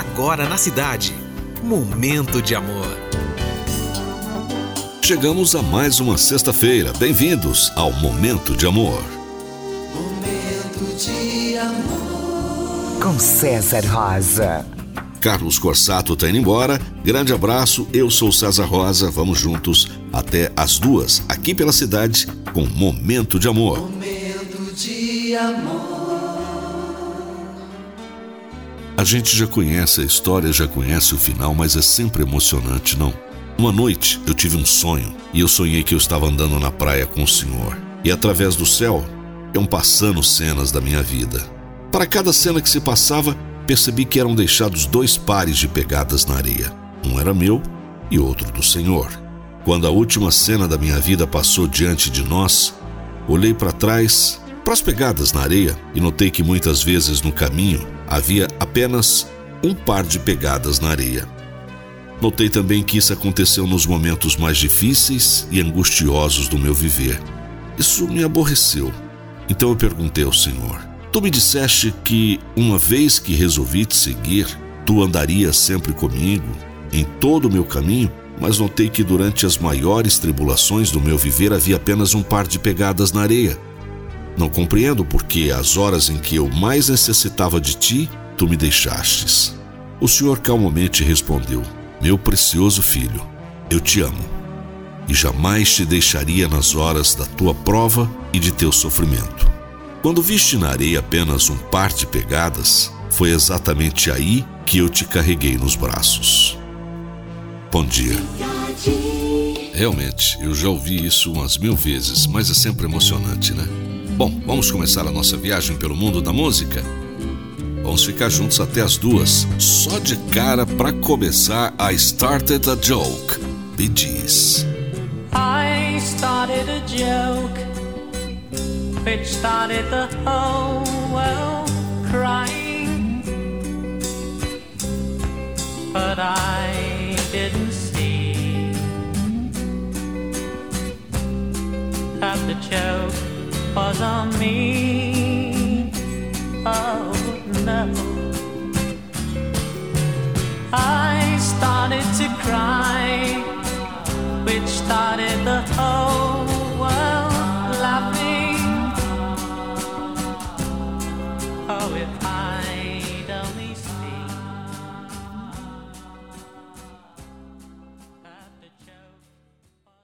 agora na cidade. Momento de amor. Chegamos a mais uma sexta-feira. Bem-vindos ao Momento de Amor. Momento de amor. Com César Rosa. Carlos Corsato tá indo embora. Grande abraço, eu sou César Rosa. Vamos juntos até as duas, aqui pela cidade, com Momento de Amor. Momento de amor. A gente já conhece a história, já conhece o final, mas é sempre emocionante, não? Uma noite eu tive um sonho e eu sonhei que eu estava andando na praia com o Senhor. E através do céu iam passando cenas da minha vida. Para cada cena que se passava, percebi que eram deixados dois pares de pegadas na areia. Um era meu e outro do Senhor. Quando a última cena da minha vida passou diante de nós, olhei para trás as pegadas na areia e notei que muitas vezes no caminho havia apenas um par de pegadas na areia. Notei também que isso aconteceu nos momentos mais difíceis e angustiosos do meu viver. Isso me aborreceu. Então eu perguntei ao Senhor: Tu me disseste que, uma vez que resolvi te seguir, tu andarias sempre comigo, em todo o meu caminho, mas notei que durante as maiores tribulações do meu viver havia apenas um par de pegadas na areia. Não compreendo porque as horas em que eu mais necessitava de ti, tu me deixastes. O Senhor calmamente respondeu: Meu precioso filho, eu te amo e jamais te deixaria nas horas da tua prova e de teu sofrimento. Quando viste na areia apenas um par de pegadas, foi exatamente aí que eu te carreguei nos braços. Bom dia. Realmente, eu já ouvi isso umas mil vezes, mas é sempre emocionante, né? Bom, vamos começar a nossa viagem pelo mundo da música? Vamos ficar juntos até as duas. Só de cara para começar, I Started a Joke. Bee Gees. I started a joke which started the whole world crying. But I didn't see that the joke was on me. Oh no. I started to cry, which started the whole world laughing. Oh, it.